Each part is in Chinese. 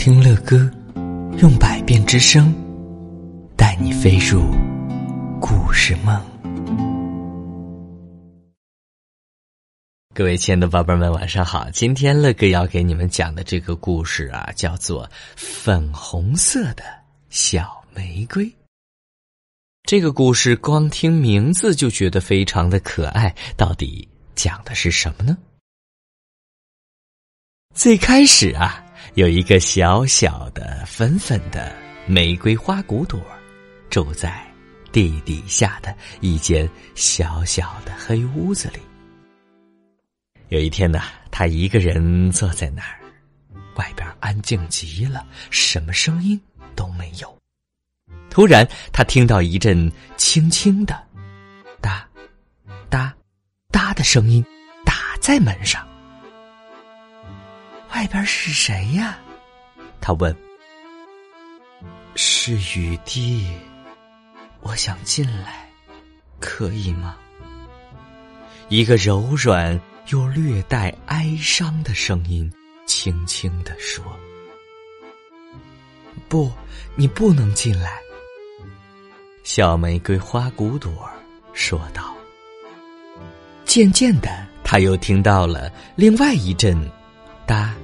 听乐歌，用百变之声带你飞入故事梦。各位亲爱的宝贝们，晚上好！今天乐哥要给你们讲的这个故事啊，叫做《粉红色的小玫瑰》。这个故事光听名字就觉得非常的可爱，到底讲的是什么呢？最开始啊。有一个小小的、粉粉的玫瑰花骨朵，住在地底下的一间小小的黑屋子里。有一天呢，他一个人坐在那儿，外边安静极了，什么声音都没有。突然，他听到一阵轻轻的“哒、哒、哒”的声音，打在门上。外边是谁呀？他问。是雨滴，我想进来，可以吗？一个柔软又略带哀伤的声音轻轻的说：“不，你不能进来。”小玫瑰花骨朵说道。渐渐的，他又听到了另外一阵。哒，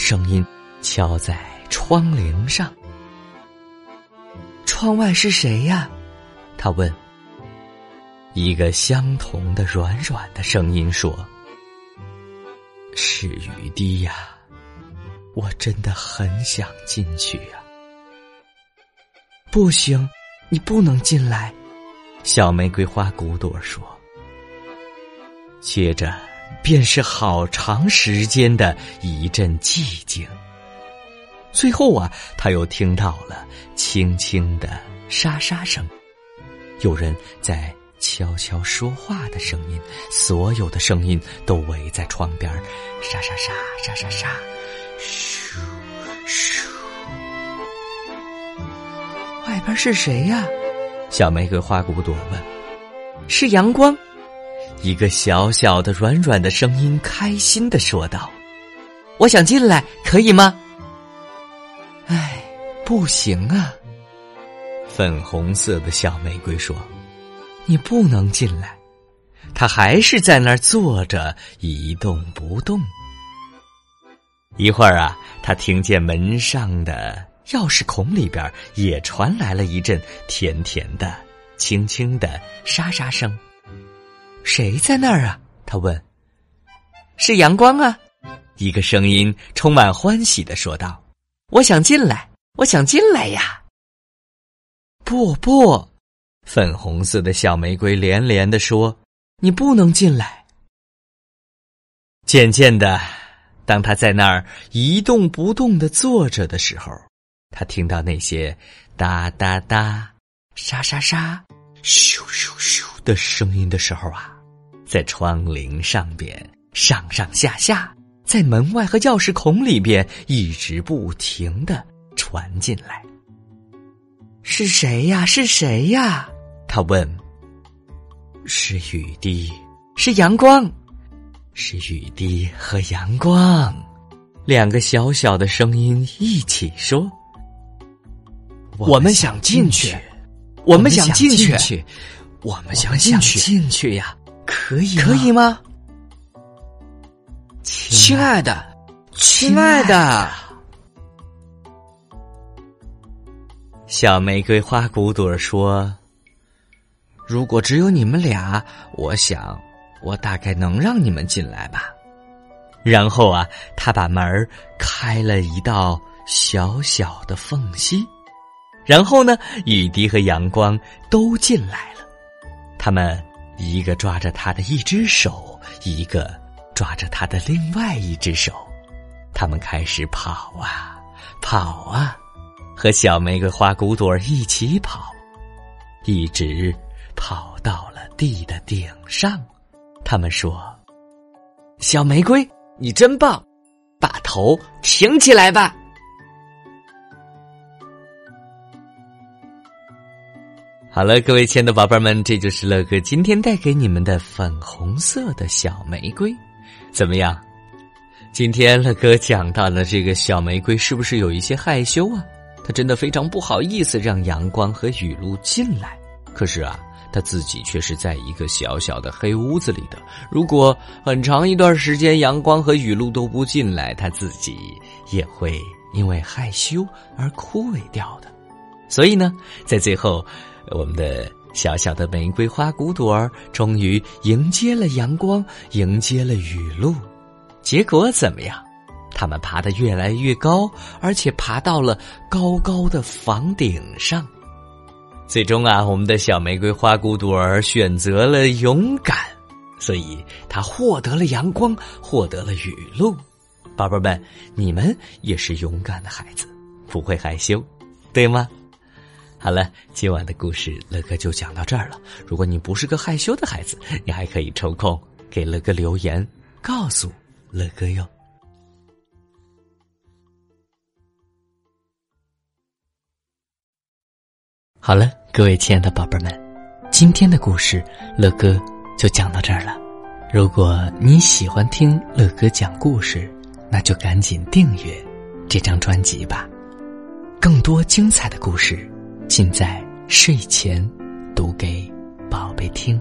声音敲在窗棂上。窗外是谁呀？他问。一个相同的软软的声音说：“是雨滴呀，我真的很想进去呀。”不行，你不能进来。小玫瑰花骨朵说。接着。便是好长时间的一阵寂静。最后啊，他又听到了轻轻的沙沙声，有人在悄悄说话的声音。所有的声音都围在窗边，沙沙沙沙沙沙，咻咻。外边是谁呀？小玫瑰花骨朵问。是阳光。一个小小的、软软的声音开心的说道：“我想进来，可以吗？”“哎，不行啊！”粉红色的小玫瑰说：“你不能进来。”他还是在那儿坐着一动不动。一会儿啊，他听见门上的钥匙孔里边也传来了一阵甜甜的、轻轻的沙沙声。谁在那儿啊？他问。是阳光啊！一个声音充满欢喜的说道：“我想进来，我想进来呀！”不不，粉红色的小玫瑰连连的说：“你不能进来。”渐渐的，当他在那儿一动不动的坐着的时候，他听到那些哒哒哒、沙沙沙、咻咻咻的声音的时候啊。在窗棂上边上上下下，在门外和钥匙孔里边一直不停的传进来。是谁呀？是谁呀？他问。是雨滴，是阳光，是雨滴和阳光，两个小小的声音一起说：“我们想进去，我们想进去，我们想进去，进去。呀！”可以可以吗，亲爱的，亲爱的，小玫瑰花骨朵说：“如果只有你们俩，我想我大概能让你们进来吧。”然后啊，他把门开了一道小小的缝隙，然后呢，雨滴和阳光都进来了，他们。一个抓着他的一只手，一个抓着他的另外一只手，他们开始跑啊跑啊，和小玫瑰花骨朵一起跑，一直跑到了地的顶上。他们说：“小玫瑰，你真棒，把头挺起来吧。”好了，各位亲爱的宝贝们，这就是乐哥今天带给你们的粉红色的小玫瑰，怎么样？今天乐哥讲到的这个小玫瑰是不是有一些害羞啊？他真的非常不好意思让阳光和雨露进来。可是啊，他自己却是在一个小小的黑屋子里的。如果很长一段时间阳光和雨露都不进来，他自己也会因为害羞而枯萎掉的。所以呢，在最后，我们的小小的玫瑰花骨朵儿终于迎接了阳光，迎接了雨露。结果怎么样？他们爬得越来越高，而且爬到了高高的房顶上。最终啊，我们的小玫瑰花骨朵儿选择了勇敢，所以它获得了阳光，获得了雨露。宝贝们，你们也是勇敢的孩子，不会害羞，对吗？好了，今晚的故事乐哥就讲到这儿了。如果你不是个害羞的孩子，你还可以抽空给乐哥留言，告诉。乐哥哟，好了，各位亲爱的宝贝们，今天的故事乐哥就讲到这儿了。如果你喜欢听乐哥讲故事，那就赶紧订阅这张专辑吧。更多精彩的故事，尽在睡前读给宝贝听。